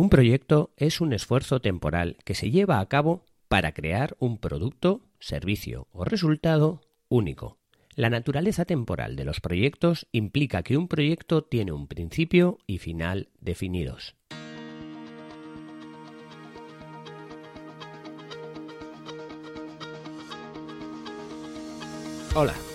Un proyecto es un esfuerzo temporal que se lleva a cabo para crear un producto, servicio o resultado único. La naturaleza temporal de los proyectos implica que un proyecto tiene un principio y final definidos. Hola,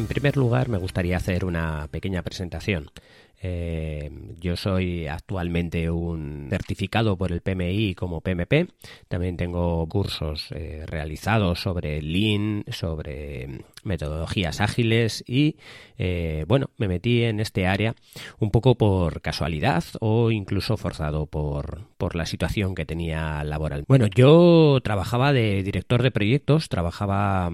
En primer lugar me gustaría hacer una pequeña presentación. Eh, yo soy actualmente un certificado por el PMI como PMP. También tengo cursos eh, realizados sobre Lean, sobre metodologías ágiles y eh, bueno, me metí en este área un poco por casualidad o incluso forzado por, por la situación que tenía laboral. Bueno, yo trabajaba de director de proyectos, trabajaba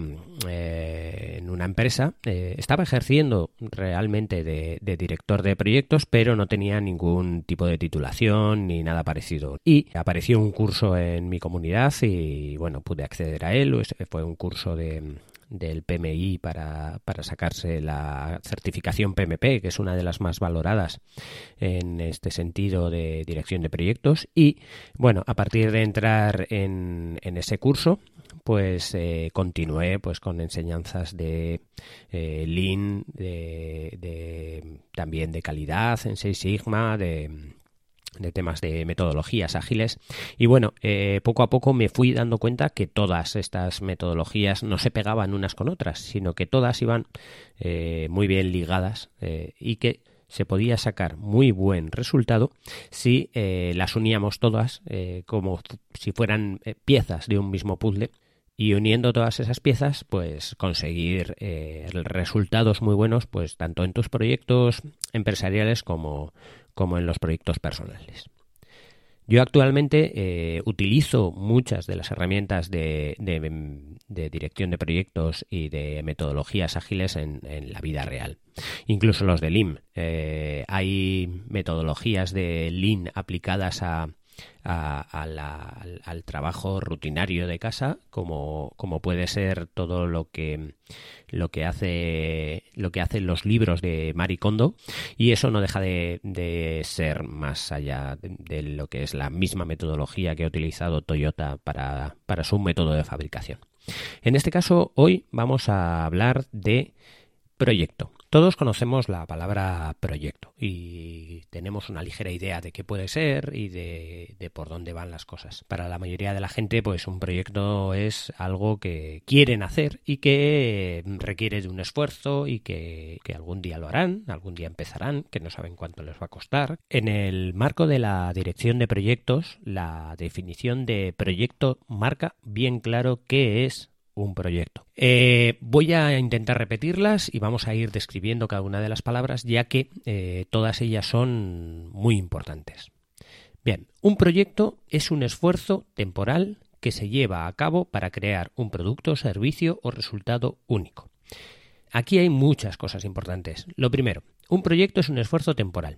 en una empresa, estaba ejerciendo realmente de director de proyectos pero no tenía ningún tipo de titulación ni nada parecido. Y apareció un curso en mi comunidad y bueno, pude acceder a él. Fue un curso de, del PMI para, para, sacarse la certificación PMP, que es una de las más valoradas en este sentido de dirección de proyectos. Y bueno, a partir de entrar en, en ese curso, pues eh, continué pues con enseñanzas de eh, Lean, de, también de calidad en Six Sigma, de, temas de metodologías ágiles. Y bueno, eh, poco a poco me fui dando cuenta que todas estas metodologías no se pegaban unas con otras, sino que todas iban muy bien ligadas y que se podía sacar muy buen resultado si las uníamos todas como si fueran piezas de un mismo puzzle y uniendo todas esas piezas, pues conseguir eh, resultados muy buenos, pues tanto en tus proyectos empresariales como, como en los proyectos personales. Yo actualmente eh, utilizo muchas de las herramientas de, de, dirección de proyectos y de metodologías ágiles en, la vida real. Incluso los de Lean. Eh, hay metodologías de Lean aplicadas a, al, trabajo rutinario de casa, como, como, puede ser todo lo que lo que hace lo que hacen los libros de Marie Kondo, y eso no deja de, ser más allá de, lo que es la misma metodología que ha utilizado Toyota para, para su método de fabricación. En este caso, hoy vamos a hablar de proyecto. Todos conocemos la palabra proyecto y tenemos una ligera idea de qué puede ser y de, por dónde van las cosas. Para la mayoría de la gente, pues un proyecto es algo que quieren hacer y que requiere de un esfuerzo y que, que algún día lo harán, algún día empezarán, que no saben cuánto les va a costar. En el marco de la dirección de proyectos, la definición de proyecto marca bien claro qué es un proyecto. Eh, voy a intentar repetirlas y vamos a ir describiendo cada una de las palabras, ya que eh, todas ellas son muy importantes. Bien, un proyecto es un esfuerzo temporal que se lleva a cabo para crear un producto, servicio o resultado único. Aquí hay muchas cosas importantes. Lo primero, un proyecto es un esfuerzo temporal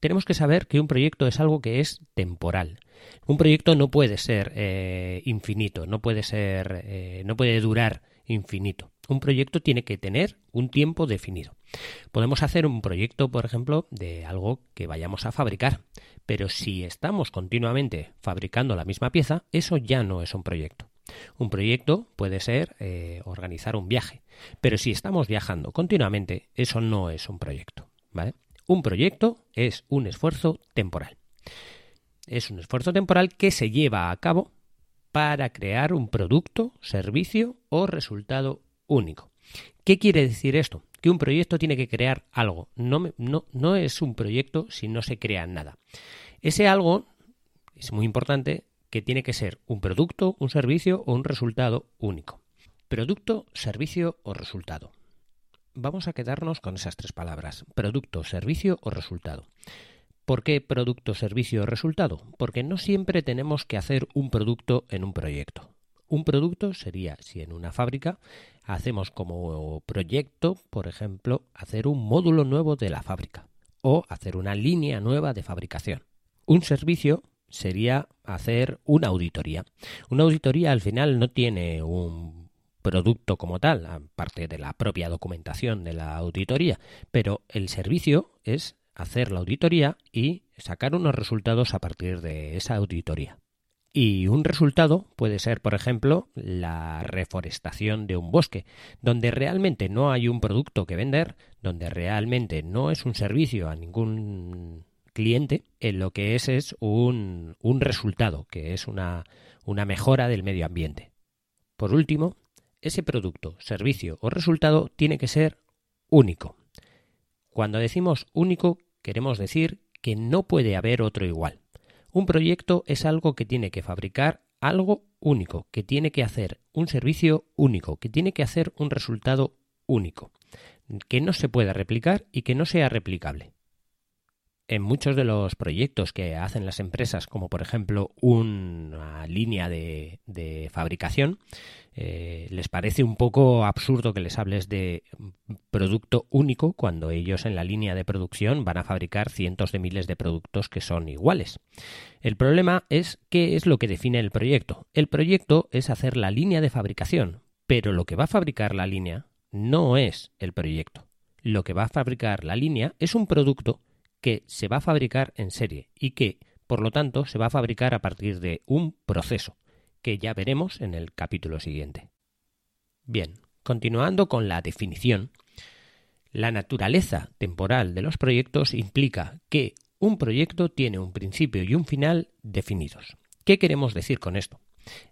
tenemos que saber que un proyecto es algo que es temporal. Un proyecto no puede ser eh, infinito, no puede ser, eh, no puede durar infinito. Un proyecto tiene que tener un tiempo definido. Podemos hacer un proyecto, por ejemplo, de algo que vayamos a fabricar, pero si estamos continuamente fabricando la misma pieza, eso ya no es un proyecto. Un proyecto puede ser eh, organizar un viaje, pero si estamos viajando continuamente, eso no es un proyecto. ¿vale? Un proyecto es un esfuerzo temporal. Es un esfuerzo temporal que se lleva a cabo para crear un producto, servicio o resultado único. ¿Qué quiere decir esto? Que un proyecto tiene que crear algo. No, no, no es un proyecto si no se crea nada. Ese algo es muy importante que tiene que ser un producto, un servicio o un resultado único. Producto, servicio o resultado vamos a quedarnos con esas tres palabras, producto, servicio o resultado. ¿Por qué producto, servicio, resultado? Porque no siempre tenemos que hacer un producto en un proyecto. Un producto sería si en una fábrica hacemos como proyecto, por ejemplo, hacer un módulo nuevo de la fábrica o hacer una línea nueva de fabricación. Un servicio sería hacer una auditoría. Una auditoría al final no tiene un producto como tal, aparte de la propia documentación de la auditoría, pero el servicio es hacer la auditoría y sacar unos resultados a partir de esa auditoría. Y un resultado puede ser, por ejemplo, la reforestación de un bosque, donde realmente no hay un producto que vender, donde realmente no es un servicio a ningún cliente, en lo que es es un, un resultado, que es una, una mejora del medio ambiente. Por último, ese producto, servicio o resultado tiene que ser único. Cuando decimos único, queremos decir que no puede haber otro igual. Un proyecto es algo que tiene que fabricar algo único, que tiene que hacer un servicio único, que tiene que hacer un resultado único, que no se pueda replicar y que no sea replicable en muchos de los proyectos que hacen las empresas, como por ejemplo una línea de, fabricación, eh, les parece un poco absurdo que les hables de producto único cuando ellos en la línea de producción van a fabricar cientos de miles de productos que son iguales. El problema es qué es lo que define el proyecto. El proyecto es hacer la línea de fabricación, pero lo que va a fabricar la línea no es el proyecto. Lo que va a fabricar la línea es un producto que se va a fabricar en serie y que, por lo tanto, se va a fabricar a partir de un proceso, que ya veremos en el capítulo siguiente. Bien, continuando con la definición, la naturaleza temporal de los proyectos implica que un proyecto tiene un principio y un final definidos. ¿Qué queremos decir con esto?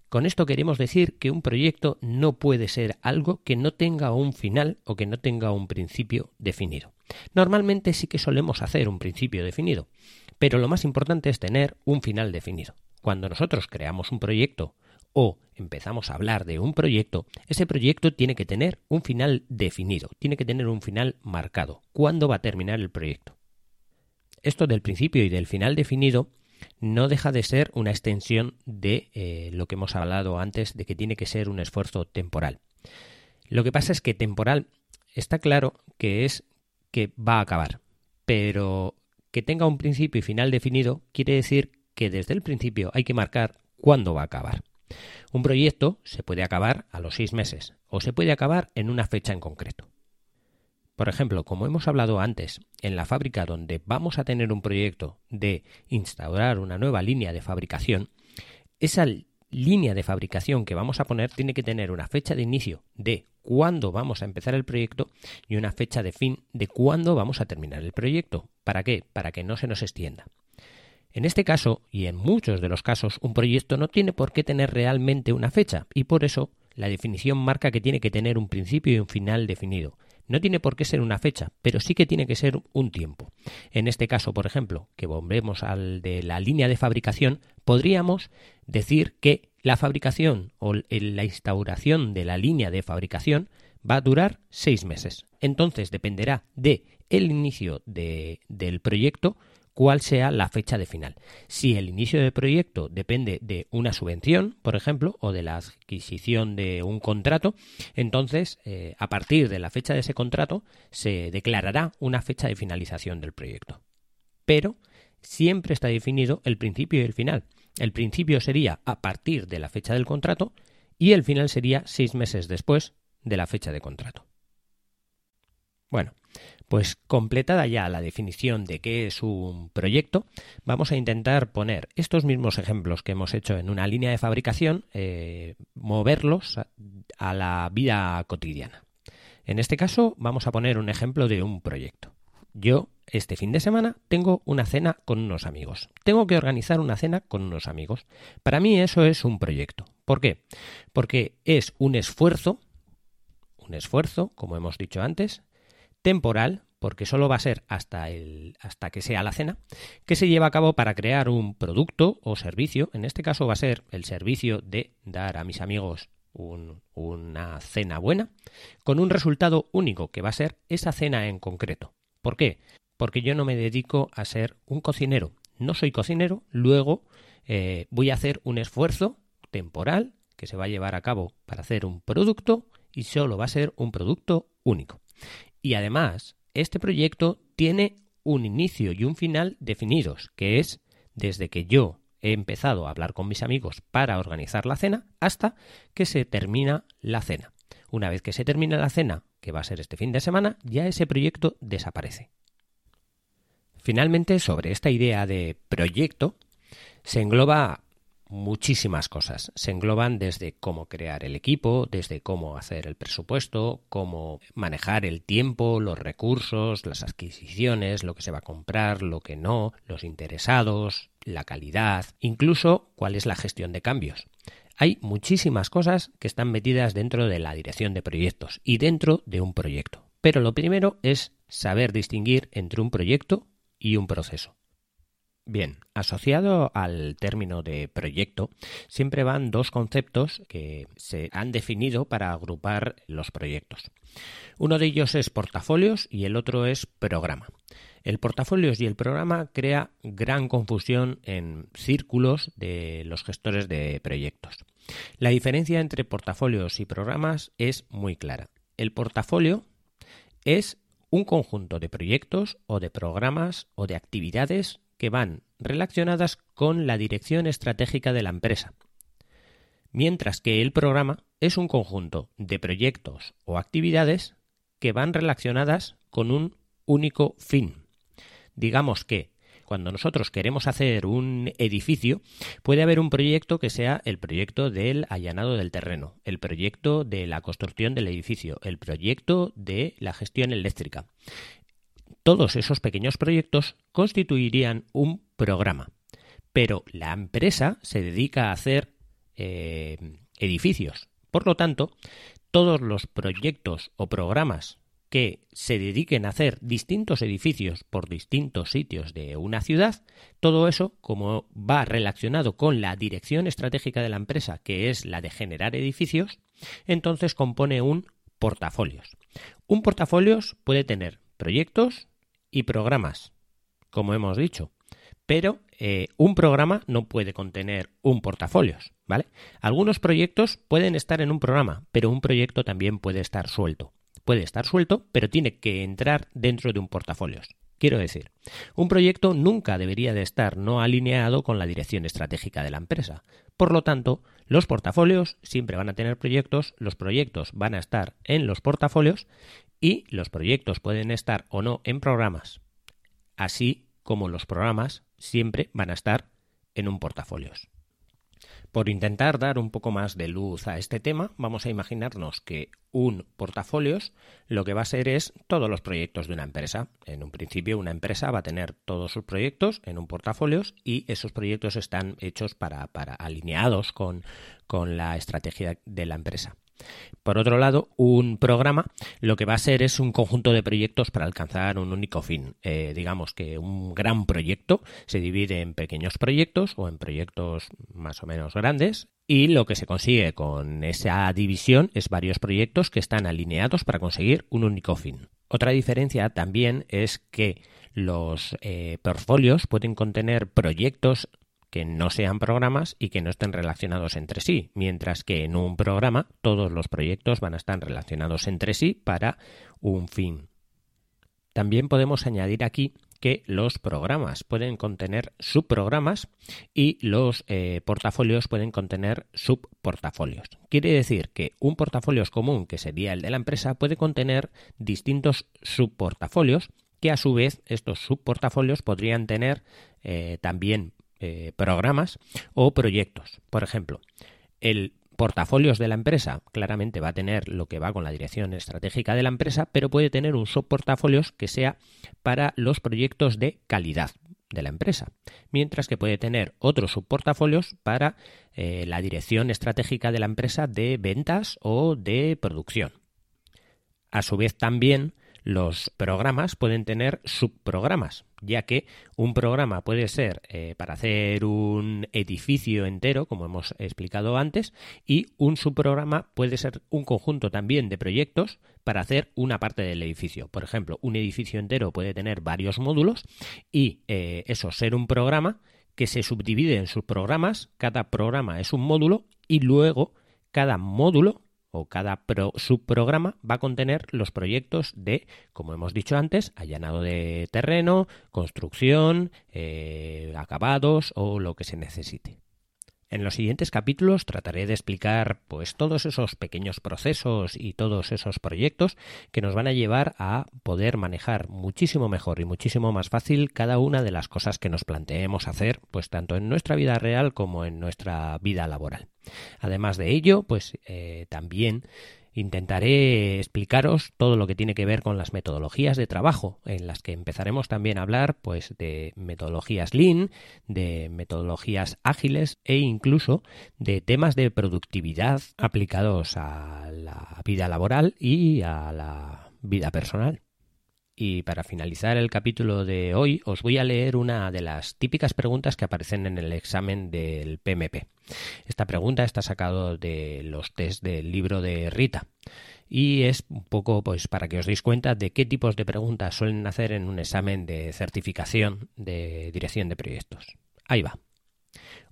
Con esto queremos decir que un proyecto no puede ser algo que no tenga un final o que no tenga un principio definido. Normalmente sí que solemos hacer un principio definido, pero lo más importante es tener un final definido. Cuando nosotros creamos un proyecto o empezamos a hablar de un proyecto, ese proyecto tiene que tener un final definido, tiene que tener un final marcado. ¿Cuándo va a terminar el proyecto? Esto del principio y del final definido no deja de ser una extensión de eh, lo que hemos hablado antes de que tiene que ser un esfuerzo temporal. Lo que pasa es que temporal está claro que es que va a acabar, pero que tenga un principio y final definido quiere decir que desde el principio hay que marcar cuándo va a acabar. Un proyecto se puede acabar a los seis meses o se puede acabar en una fecha en concreto. Por ejemplo, como hemos hablado antes, en la fábrica donde vamos a tener un proyecto de instaurar una nueva línea de fabricación, esa línea de fabricación que vamos a poner tiene que tener una fecha de inicio de cuándo vamos a empezar el proyecto y una fecha de fin de cuándo vamos a terminar el proyecto. ¿Para qué? Para que no se nos extienda. En este caso, y en muchos de los casos, un proyecto no tiene por qué tener realmente una fecha, y por eso la definición marca que tiene que tener un principio y un final definido. No tiene por qué ser una fecha, pero sí que tiene que ser un tiempo. En este caso, por ejemplo, que volvemos al de la línea de fabricación, podríamos decir que la fabricación o la instauración de la línea de fabricación va a durar seis meses. Entonces dependerá de el inicio del proyecto cuál sea la fecha de final. Si el inicio del proyecto depende de una subvención, por ejemplo, o de la adquisición de un contrato, entonces eh, a partir de la fecha de ese contrato se declarará una fecha de finalización del proyecto. Pero siempre está definido el principio y el final. El principio sería a partir de la fecha del contrato y el final sería seis meses después de la fecha de contrato. Bueno, pues completada ya la definición de qué es un proyecto, vamos a intentar poner estos mismos ejemplos que hemos hecho en una línea de fabricación, eh, moverlos a la vida cotidiana. En este caso vamos a poner un ejemplo de un proyecto. Yo este fin de semana tengo una cena con unos amigos. Tengo que organizar una cena con unos amigos. Para mí eso es un proyecto. ¿Por qué? Porque es un esfuerzo, un esfuerzo, como hemos dicho antes, temporal, porque solo va a ser hasta, el, hasta que sea la cena, que se lleva a cabo para crear un producto o servicio. En este caso va a ser el servicio de dar a mis amigos una cena buena, con un resultado único, que va a ser esa cena en concreto. ¿Por qué? porque yo no me dedico a ser un cocinero. No soy cocinero, luego eh, voy a hacer un esfuerzo temporal que se va a llevar a cabo para hacer un producto y solo va a ser un producto único. Y además, este proyecto tiene un inicio y un final definidos, que es desde que yo he empezado a hablar con mis amigos para organizar la cena hasta que se termina la cena. Una vez que se termina la cena, que va a ser este fin de semana, ya ese proyecto desaparece. Finalmente, sobre esta idea de proyecto, se engloba muchísimas cosas. Se engloban desde cómo crear el equipo, desde cómo hacer el presupuesto, cómo manejar el tiempo, los recursos, las adquisiciones, lo que se va a comprar, lo que no, los interesados, la calidad, incluso cuál es la gestión de cambios. Hay muchísimas cosas que están metidas dentro de la dirección de proyectos y dentro de un proyecto. Pero lo primero es saber distinguir entre un proyecto y un proceso. Bien, asociado al término de proyecto, siempre van dos conceptos que se han definido para agrupar los proyectos. Uno de ellos es portafolios y el otro es programa. El portafolios y el programa crea gran confusión en círculos de los gestores de proyectos. La diferencia entre portafolios y programas es muy clara. El portafolio es un conjunto de proyectos o de programas o de actividades que van relacionadas con la dirección estratégica de la empresa, mientras que el programa es un conjunto de proyectos o actividades que van relacionadas con un único fin. Digamos que cuando nosotros queremos hacer un edificio, puede haber un proyecto que sea el proyecto del allanado del terreno, el proyecto de la construcción del edificio, el proyecto de la gestión eléctrica. Todos esos pequeños proyectos constituirían un programa, pero la empresa se dedica a hacer eh, edificios. Por lo tanto, todos los proyectos o programas que se dediquen a hacer distintos edificios por distintos sitios de una ciudad, todo eso, como va relacionado con la dirección estratégica de la empresa, que es la de generar edificios, entonces compone un portafolios. Un portafolios puede tener proyectos, y programas, como hemos dicho. Pero eh, un programa no puede contener un portafolios, ¿vale? Algunos proyectos pueden estar en un programa, pero un proyecto también puede estar suelto. Puede estar suelto, pero tiene que entrar dentro de un portafolios. Quiero decir, un proyecto nunca debería de estar no alineado con la dirección estratégica de la empresa. Por lo tanto, los portafolios siempre van a tener proyectos, los proyectos van a estar en los portafolios y los proyectos pueden estar o no en programas, así como los programas siempre van a estar en un portafolios. Por intentar dar un poco más de luz a este tema, vamos a imaginarnos que un portafolios lo que va a ser es todos los proyectos de una empresa. En un principio, una empresa va a tener todos sus proyectos en un portafolios y esos proyectos están hechos para, para alineados con, con la estrategia de la empresa. Por otro lado, un programa lo que va a ser es un conjunto de proyectos para alcanzar un único fin. Eh, digamos que un gran proyecto se divide en pequeños proyectos o en proyectos más o menos grandes y lo que se consigue con esa división es varios proyectos que están alineados para conseguir un único fin. Otra diferencia también es que los eh, portfolios pueden contener proyectos que no sean programas y que no estén relacionados entre sí, mientras que en un programa todos los proyectos van a estar relacionados entre sí para un fin. También podemos añadir aquí que los programas pueden contener subprogramas y los eh, portafolios pueden contener subportafolios. Quiere decir que un portafolio común, que sería el de la empresa, puede contener distintos subportafolios que a su vez estos subportafolios podrían tener eh, también eh, programas o proyectos. Por ejemplo, el portafolios de la empresa claramente va a tener lo que va con la dirección estratégica de la empresa, pero puede tener un subportafolios que sea para los proyectos de calidad de la empresa, mientras que puede tener otros subportafolios para eh, la dirección estratégica de la empresa de ventas o de producción. A su vez también los programas pueden tener subprogramas, ya que un programa puede ser eh, para hacer un edificio entero, como hemos explicado antes, y un subprograma puede ser un conjunto también de proyectos para hacer una parte del edificio. Por ejemplo, un edificio entero puede tener varios módulos y eh, eso ser un programa que se subdivide en subprogramas, cada programa es un módulo y luego cada módulo o cada subprograma va a contener los proyectos de, como hemos dicho antes, allanado de terreno, construcción, eh, acabados o lo que se necesite. En los siguientes capítulos trataré de explicar pues todos esos pequeños procesos y todos esos proyectos que nos van a llevar a poder manejar muchísimo mejor y muchísimo más fácil cada una de las cosas que nos planteemos hacer, pues tanto en nuestra vida real como en nuestra vida laboral. Además de ello, pues eh, también intentaré explicaros todo lo que tiene que ver con las metodologías de trabajo, en las que empezaremos también a hablar pues de metodologías lean, de metodologías ágiles e incluso de temas de productividad aplicados a la vida laboral y a la vida personal. Y para finalizar el capítulo de hoy os voy a leer una de las típicas preguntas que aparecen en el examen del PMP. Esta pregunta está sacado de los test del libro de Rita y es un poco pues para que os deis cuenta de qué tipos de preguntas suelen hacer en un examen de certificación de dirección de proyectos. Ahí va.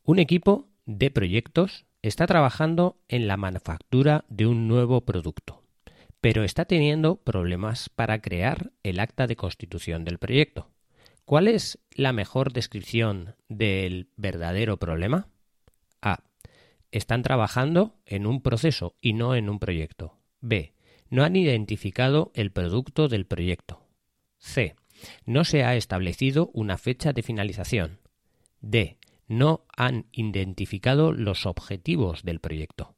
Un equipo de proyectos está trabajando en la manufactura de un nuevo producto pero está teniendo problemas para crear el acta de constitución del proyecto. ¿Cuál es la mejor descripción del verdadero problema? A. Están trabajando en un proceso y no en un proyecto. B. No han identificado el producto del proyecto. C. No se ha establecido una fecha de finalización. D. No han identificado los objetivos del proyecto.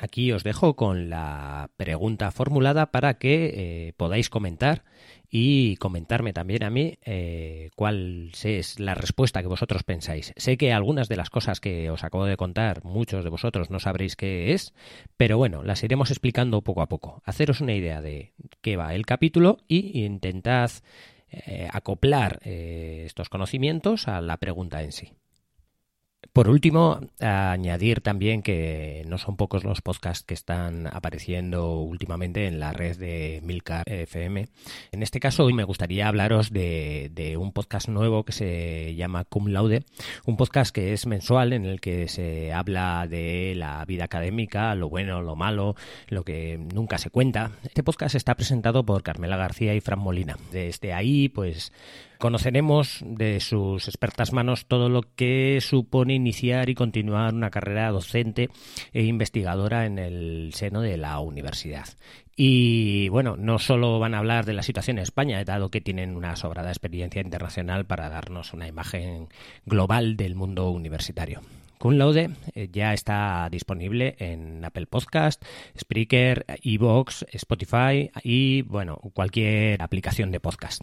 Aquí os dejo con la pregunta formulada para que eh, podáis comentar y comentarme también a mí eh, cuál es la respuesta que vosotros pensáis. Sé que algunas de las cosas que os acabo de contar, muchos de vosotros no sabréis qué es, pero bueno, las iremos explicando poco a poco. Haceros una idea de qué va el capítulo y intentad eh, acoplar estos conocimientos a la pregunta en sí. Por último, añadir también que no son pocos los podcasts que están apareciendo últimamente en la red de Milcar FM. En este caso, hoy me gustaría hablaros de, un podcast nuevo que se llama Cum Laude, un podcast que es mensual en el que se habla de la vida académica, lo bueno, lo malo, lo que nunca se cuenta. Este podcast está presentado por Carmela García y Fran Molina. Desde ahí, pues Conoceremos de sus expertas manos todo lo que supone iniciar y continuar una carrera docente e investigadora en el seno de la universidad. Y bueno, no solo van a hablar de la situación en España, dado que tienen una sobrada experiencia internacional para darnos una imagen global del mundo universitario. Kun Laude eh, ya está disponible en Apple Podcast, Spreaker, Evox, Spotify y bueno, cualquier aplicación de podcast.